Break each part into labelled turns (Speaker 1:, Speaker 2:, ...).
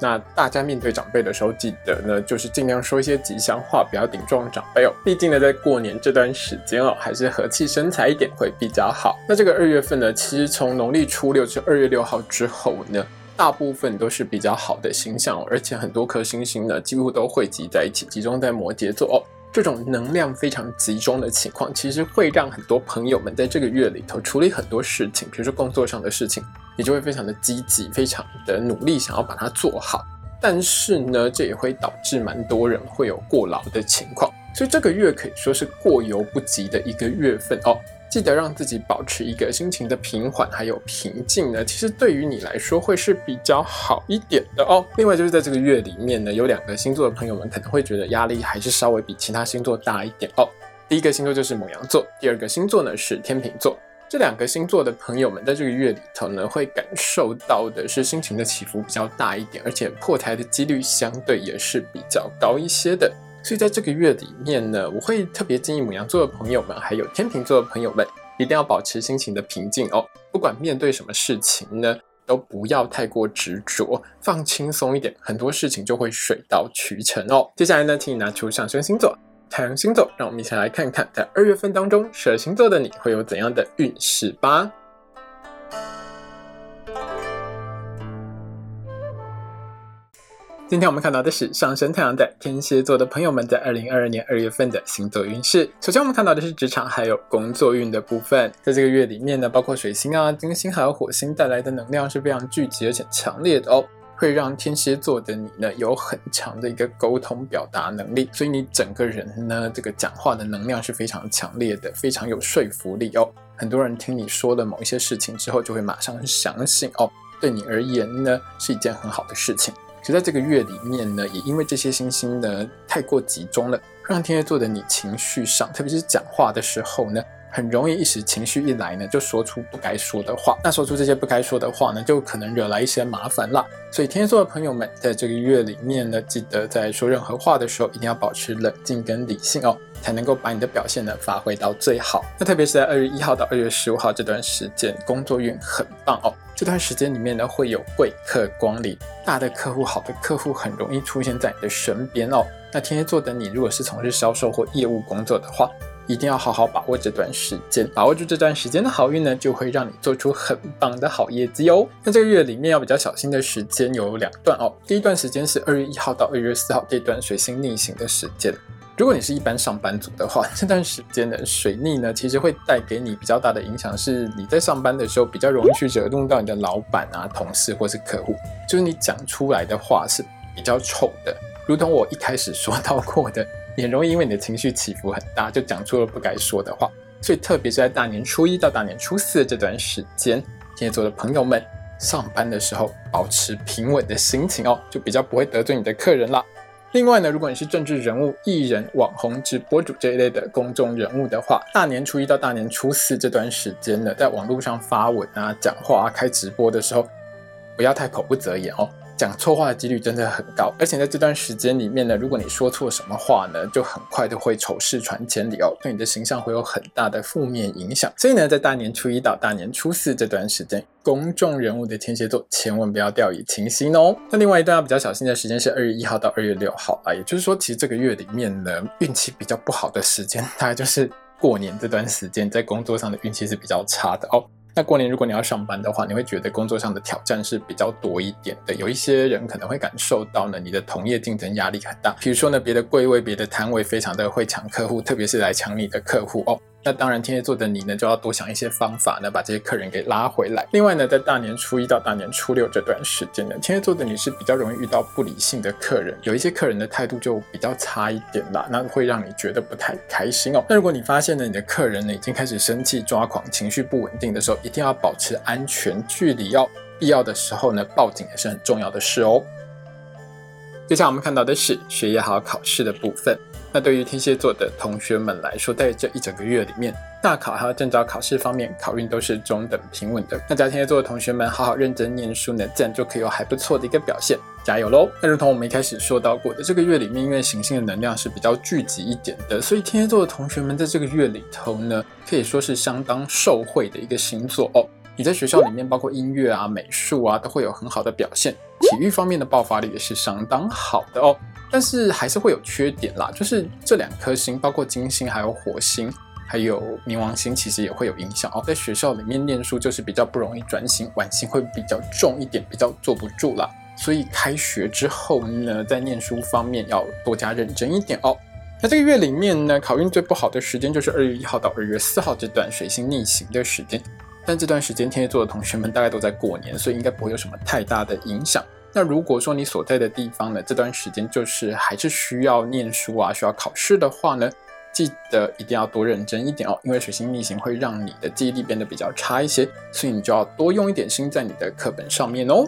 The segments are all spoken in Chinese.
Speaker 1: 那大家面对长辈的时候，记得呢，就是尽量说一些吉祥话，不要顶撞长辈哦。毕竟呢，在过年这段时间哦，还是和气生财一点会比较好。那这个二月份呢，其实从农历初六至二月六号之后呢。大部分都是比较好的星象，而且很多颗星星呢，几乎都汇集在一起，集中在摩羯座哦。这种能量非常集中的情况，其实会让很多朋友们在这个月里头处理很多事情，比如说工作上的事情，你就会非常的积极，非常的努力，想要把它做好。但是呢，这也会导致蛮多人会有过劳的情况，所以这个月可以说是过犹不及的一个月份哦。记得让自己保持一个心情的平缓还有平静呢，其实对于你来说会是比较好一点的哦。另外就是在这个月里面呢，有两个星座的朋友们可能会觉得压力还是稍微比其他星座大一点哦。第一个星座就是母羊座，第二个星座呢是天秤座。这两个星座的朋友们在这个月里头呢，会感受到的是心情的起伏比较大一点，而且破台的几率相对也是比较高一些的。所以在这个月里面呢，我会特别建议母羊座的朋友们，还有天秤座的朋友们，一定要保持心情的平静哦。不管面对什么事情呢，都不要太过执着，放轻松一点，很多事情就会水到渠成哦。接下来呢，请你拿出上升星座、太阳星座，让我们一起来看看，在二月份当中，蛇星座的你会有怎样的运势吧。今天我们看到的是上升太阳在天蝎座的朋友们在二零二二年二月份的星座运势。首先，我们看到的是职场还有工作运的部分。在这个月里面呢，包括水星啊、金星还有火星带来的能量是非常聚集而且强烈的哦，会让天蝎座的你呢有很强的一个沟通表达能力，所以你整个人呢这个讲话的能量是非常强烈的，非常有说服力哦。很多人听你说了某一些事情之后，就会马上相信哦，对你而言呢是一件很好的事情。就在这个月里面呢，也因为这些星星呢太过集中了，让天蝎座的你情绪上，特别是讲话的时候呢，很容易一时情绪一来呢，就说出不该说的话。那说出这些不该说的话呢，就可能惹来一些麻烦啦。所以天蝎座的朋友们，在这个月里面呢，记得在说任何话的时候，一定要保持冷静跟理性哦，才能够把你的表现呢发挥到最好。那特别是在二月一号到二月十五号这段时间，工作运很棒哦。这段时间里面呢，会有贵客光临，大的客户、好的客户很容易出现在你的身边哦。那天蝎座的你，如果是从事销售或业务工作的话，一定要好好把握这段时间，把握住这段时间的好运呢，就会让你做出很棒的好业绩哦。那这个月里面要比较小心的时间有两段哦，第一段时间是二月一号到二月四号这段水星逆行的时间。如果你是一般上班族的话，这段时间的水逆呢，其实会带给你比较大的影响，是你在上班的时候比较容易去惹怒到你的老板啊、同事或是客户，就是你讲出来的话是比较丑的，如同我一开始说到过的，也容易因为你的情绪起伏很大，就讲出了不该说的话。所以特别是在大年初一到大年初四这段时间，天蝎座的朋友们上班的时候保持平稳的心情哦，就比较不会得罪你的客人啦。另外呢，如果你是政治人物、艺人、网红、直播主这一类的公众人物的话，大年初一到大年初四这段时间呢，在网络上发文啊、讲话啊、开直播的时候，不要太口不择言哦。讲错话的几率真的很高，而且在这段时间里面呢，如果你说错什么话呢，就很快就会丑事传千里哦，对你的形象会有很大的负面影响。所以呢，在大年初一到大年初四这段时间，公众人物的天蝎座千万不要掉以轻心哦。那另外一段要比较小心的时间是二月一号到二月六号啊，也就是说，其实这个月里面呢，运气比较不好的时间，大概就是过年这段时间，在工作上的运气是比较差的哦。那过年如果你要上班的话，你会觉得工作上的挑战是比较多一点的。有一些人可能会感受到呢，你的同业竞争压力很大。比如说呢，别的柜位、别的摊位非常的会抢客户，特别是来抢你的客户哦。那当然，天蝎座的你呢，就要多想一些方法呢，把这些客人给拉回来。另外呢，在大年初一到大年初六这段时间呢，天蝎座的你是比较容易遇到不理性的客人，有一些客人的态度就比较差一点啦，那会让你觉得不太开心哦。那如果你发现呢，你的客人呢已经开始生气、抓狂、情绪不稳定的时候，一定要保持安全距离哦。必要的时候呢，报警也是很重要的事哦。接下来我们看到的是学业好考试的部分。那对于天蝎座的同学们来说，在这一整个月里面，大考还有证照考试方面，考运都是中等平稳的。那在天蝎座的同学们，好好认真念书呢，自然就可以有还不错的一个表现，加油喽！那如同我们一开始说到过的，这个月里面，因为行星的能量是比较聚集一点的，所以天蝎座的同学们在这个月里头呢，可以说是相当受惠的一个星座哦。你在学校里面，包括音乐啊、美术啊，都会有很好的表现，体育方面的爆发力也是相当好的哦。但是还是会有缺点啦，就是这两颗星，包括金星、还有火星、还有冥王星，其实也会有影响哦。在学校里面念书就是比较不容易专心，晚星会比较重一点，比较坐不住啦。所以开学之后呢，在念书方面要多加认真一点哦。那这个月里面呢，考运最不好的时间就是二月一号到二月四号这段水星逆行的时间。但这段时间天蝎座的同学们大概都在过年，所以应该不会有什么太大的影响。那如果说你所在的地方呢，这段时间就是还是需要念书啊，需要考试的话呢，记得一定要多认真一点哦，因为水星逆行会让你的记忆力变得比较差一些，所以你就要多用一点心在你的课本上面哦。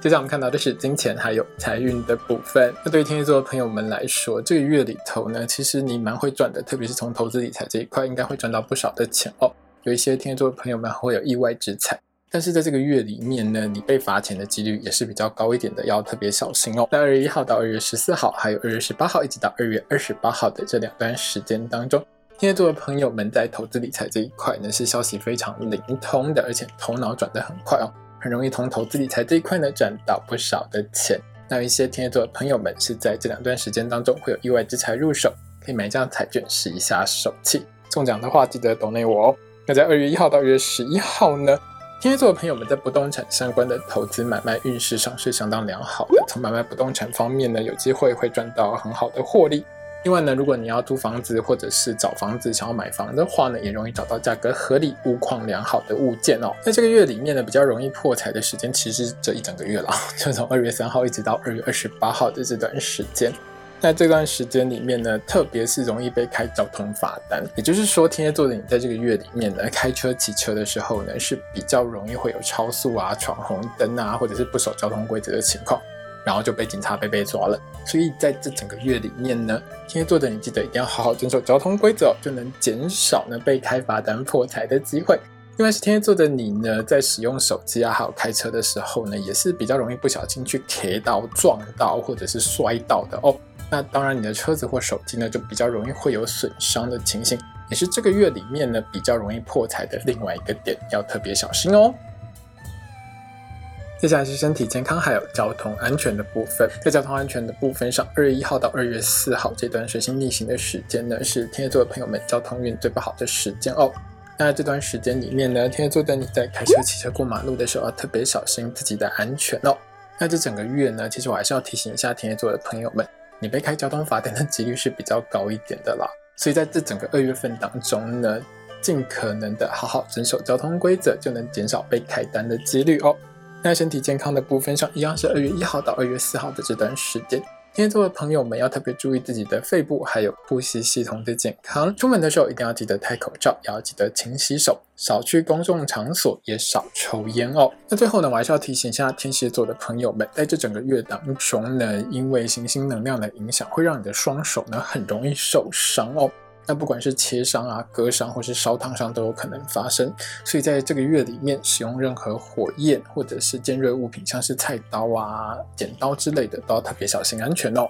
Speaker 1: 接下来我们看到的是金钱还有财运的部分。那对于天蝎座的朋友们来说，这个月里头呢，其实你蛮会赚的，特别是从投资理财这一块，应该会赚到不少的钱哦。有一些天蝎座的朋友们会有意外之财。但是在这个月里面呢，你被罚钱的几率也是比较高一点的，要特别小心哦。在二月一号到二月十四号，还有二月十八号一直到二月二十八号的这两段时间当中，天蝎座的朋友们在投资理财这一块呢，是消息非常灵通的，而且头脑转得很快哦，很容易从投资理财这一块呢赚到不少的钱。那有一些天蝎座的朋友们是在这两段时间当中会有意外之财入手，可以买一张彩券试一下手气。中奖的话记得 donate 我哦。那在二月一号到二月十一号呢？天蝎座的朋友们在不动产相关的投资买卖运势上是相当良好的。从买卖不动产方面呢，有机会会赚到很好的获利。另外呢，如果你要租房子或者是找房子想要买房的话呢，也容易找到价格合理、物况良好的物件哦。在这个月里面呢，比较容易破财的时间其实这一整个月了，就从二月三号一直到二月二十八号的这段时间。在这段时间里面呢，特别是容易被开交通罚单，也就是说，天蝎座的你在这个月里面呢，开车骑车的时候呢，是比较容易会有超速啊、闯红灯啊，或者是不守交通规则的情况，然后就被警察被被抓了。所以在这整个月里面呢，天蝎座的你记得一定要好好遵守交通规则，就能减少呢被开罚单破财的机会。另外是天蝎座的你呢，在使用手机啊，还有开车的时候呢，也是比较容易不小心去 K 到、撞到或者是摔到的哦。那当然，你的车子或手机呢，就比较容易会有损伤的情形，也是这个月里面呢比较容易破财的另外一个点，要特别小心哦。接下来是身体健康还有交通安全的部分，在交通安全的部分上，二月一号到二月四号这段水星逆行的时间呢，是天蝎座的朋友们交通运最不好的时间哦。那这段时间里面呢，天蝎座的你在开车、骑车过马路的时候，要特别小心自己的安全哦。那这整个月呢，其实我还是要提醒一下天蝎座的朋友们。你被开交通罚单的几率是比较高一点的啦，所以在这整个二月份当中呢，尽可能的好好遵守交通规则，就能减少被开单的几率哦。那身体健康的部分上，一样是二月一号到二月四号的这段时间。天蝎座的朋友们要特别注意自己的肺部还有呼吸系统的健康。出门的时候一定要记得戴口罩，也要记得勤洗手，少去公众场所，也少抽烟哦。那最后呢，我还是要提醒一下天蝎座的朋友们，在这整个月当中呢，因为行星能量的影响，会让你的双手呢很容易受伤哦。那不管是切伤啊、割伤或是烧烫伤都有可能发生，所以在这个月里面使用任何火焰或者是尖锐物品，像是菜刀啊、剪刀之类的，都要特别小心安全哦。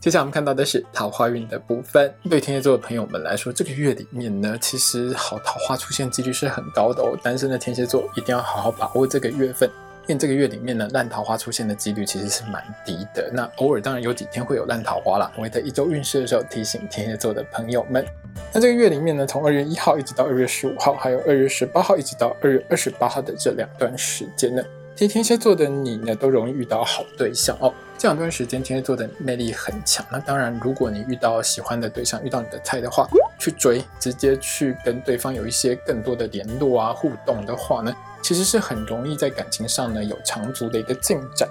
Speaker 1: 接下来我们看到的是桃花运的部分，对天蝎座的朋友们来说，这个月里面呢，其实好桃花出现几率是很高的哦。单身的天蝎座一定要好好把握这个月份。因为这个月里面呢，烂桃花出现的几率其实是蛮低的。那偶尔当然有几天会有烂桃花啦。我会在一周运势的时候提醒天蝎座的朋友们。那这个月里面呢，从二月一号一直到二月十五号，还有二月十八号一直到二月二十八号的这两段时间呢，其实天蝎座的你呢，都容易遇到好对象哦。这两段时间天蝎座的魅力很强。那当然，如果你遇到喜欢的对象，遇到你的菜的话，去追，直接去跟对方有一些更多的联络啊、互动的话呢？其实是很容易在感情上呢有长足的一个进展。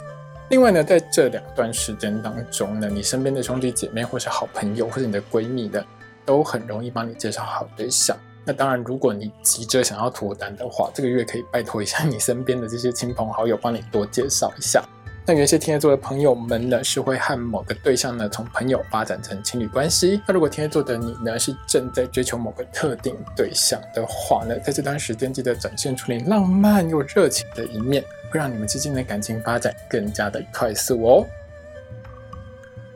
Speaker 1: 另外呢，在这两段时间当中呢，你身边的兄弟姐妹或是好朋友或者你的闺蜜呢，都很容易帮你介绍好对象。那当然，如果你急着想要脱单的话，这个月可以拜托一下你身边的这些亲朋好友，帮你多介绍一下。那有些天蝎座的朋友们呢，是会和某个对象呢从朋友发展成情侣关系。那如果天蝎座的你呢，是正在追求某个特定对象的话呢，在这段时间记得展现出你浪漫又热情的一面，会让你们之间的感情发展更加的快速哦。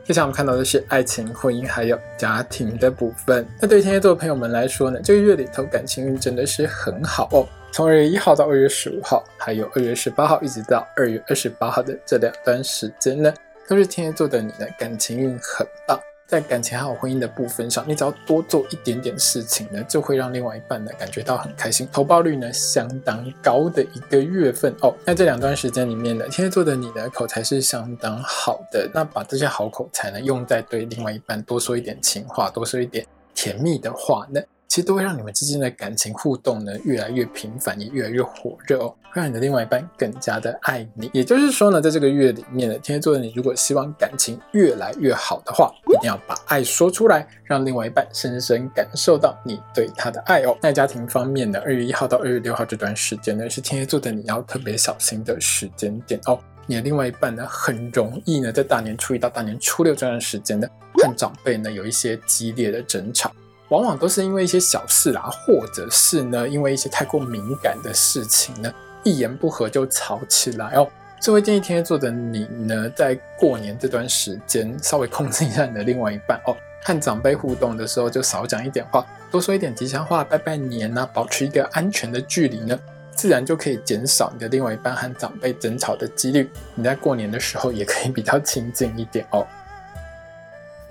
Speaker 1: 接下来我们看到的是爱情、婚姻还有家庭的部分。那对天蝎座的朋友们来说呢，这个月里头感情运真的是很好哦。从二月一号到二月十五号，还有二月十八号，一直到二月二十八号的这两段时间呢，都是天蝎座的你的感情运很棒。在感情还有婚姻的部分上，你只要多做一点点事情呢，就会让另外一半呢感觉到很开心，投报率呢相当高的一个月份哦。那这两段时间里面呢，天蝎座的你的口才是相当好的，那把这些好口才呢用在对另外一半多说一点情话，多说一点甜蜜的话呢。其实都会让你们之间的感情互动呢越来越频繁，也越来越火热哦，会让你的另外一半更加的爱你。也就是说呢，在这个月里面呢，天蝎座的你如果希望感情越来越好的话，一定要把爱说出来，让另外一半深深感受到你对他的爱哦。在家庭方面呢，二月一号到二月六号这段时间呢，是天蝎座的你要特别小心的时间点哦。你的另外一半呢，很容易呢，在大年初一到大年初六这段时间呢，和长辈呢有一些激烈的争吵。往往都是因为一些小事啊，或者是呢，因为一些太过敏感的事情呢，一言不合就吵起来哦。所以建议天蝎座的你呢，在过年这段时间稍微控制一下你的另外一半哦，和长辈互动的时候就少讲一点话，多说一点吉祥话，拜拜年啊，保持一个安全的距离呢，自然就可以减少你的另外一半和长辈争吵的几率。你在过年的时候也可以比较亲近一点哦。